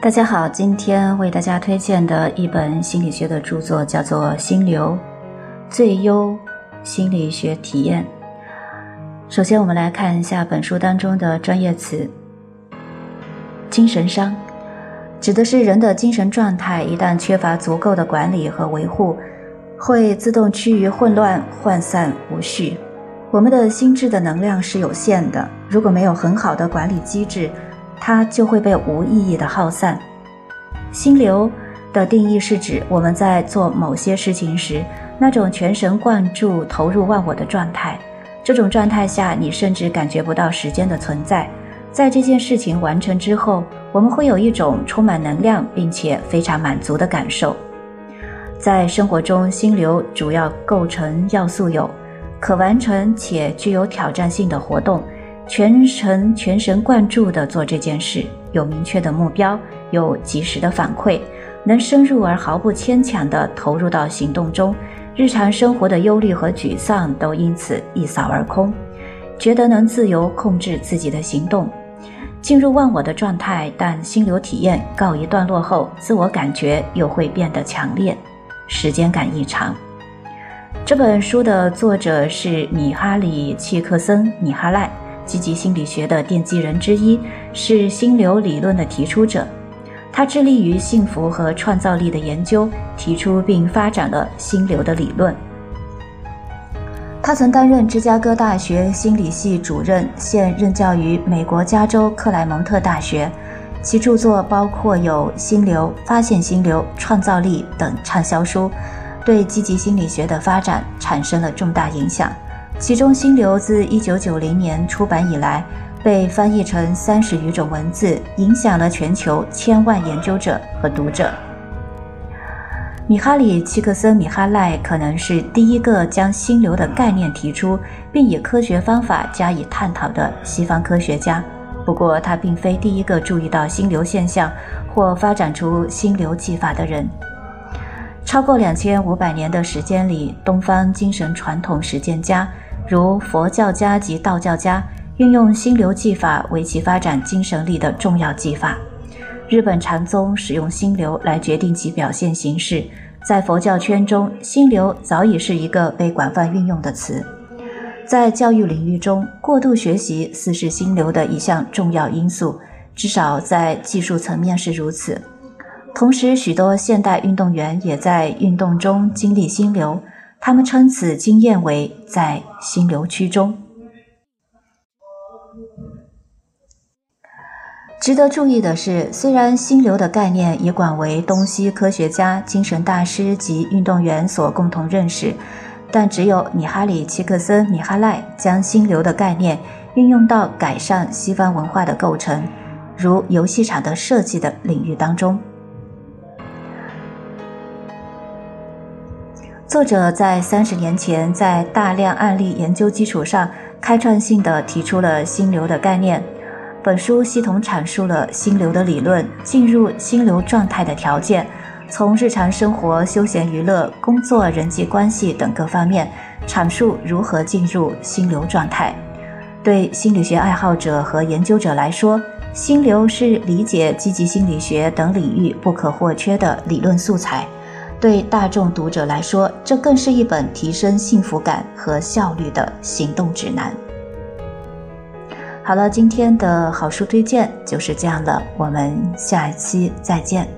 大家好，今天为大家推荐的一本心理学的著作叫做《心流最优心理学体验》。首先，我们来看一下本书当中的专业词：精神伤，指的是人的精神状态一旦缺乏足够的管理和维护，会自动趋于混乱、涣散、无序。我们的心智的能量是有限的，如果没有很好的管理机制，它就会被无意义的耗散。心流的定义是指我们在做某些事情时，那种全神贯注、投入忘我的状态。这种状态下，你甚至感觉不到时间的存在。在这件事情完成之后，我们会有一种充满能量并且非常满足的感受。在生活中，心流主要构成要素有。可完成且具有挑战性的活动，全程全神贯注地做这件事，有明确的目标，有及时的反馈，能深入而毫不牵强地投入到行动中，日常生活的忧虑和沮丧都因此一扫而空，觉得能自由控制自己的行动，进入忘我的状态。但心流体验告一段落后，自我感觉又会变得强烈，时间感异常。这本书的作者是米哈里·契克森·米哈赖，积极心理学的奠基人之一，是心流理论的提出者。他致力于幸福和创造力的研究，提出并发展了心流的理论。他曾担任芝加哥大学心理系主任，现任教于美国加州克莱蒙特大学。其著作包括有《心流》《发现心流》《创造力》等畅销书。对积极心理学的发展产生了重大影响，其中《心流》自1990年出版以来，被翻译成三十余种文字，影响了全球千万研究者和读者。米哈里·契克森·米哈赖可能是第一个将心流的概念提出，并以科学方法加以探讨的西方科学家。不过，他并非第一个注意到心流现象或发展出心流技法的人。超过两千五百年的时间里，东方精神传统实践家，如佛教家及道教家，运用心流技法为其发展精神力的重要技法。日本禅宗使用心流来决定其表现形式，在佛教圈中，心流早已是一个被广泛运用的词。在教育领域中，过度学习似是心流的一项重要因素，至少在技术层面是如此。同时，许多现代运动员也在运动中经历心流，他们称此经验为在心流区中。值得注意的是，虽然心流的概念已广为东西科学家、精神大师及运动员所共同认识，但只有米哈里·契克森·米哈赖将心流的概念运用到改善西方文化的构成，如游戏场的设计的领域当中。作者在三十年前，在大量案例研究基础上，开创性地提出了心流的概念。本书系统阐述了心流的理论、进入心流状态的条件，从日常生活、休闲娱乐、工作、人际关系等各方面阐述如何进入心流状态。对心理学爱好者和研究者来说，心流是理解积极心理学等领域不可或缺的理论素材。对大众读者来说，这更是一本提升幸福感和效率的行动指南。好了，今天的好书推荐就是这样了，我们下一期再见。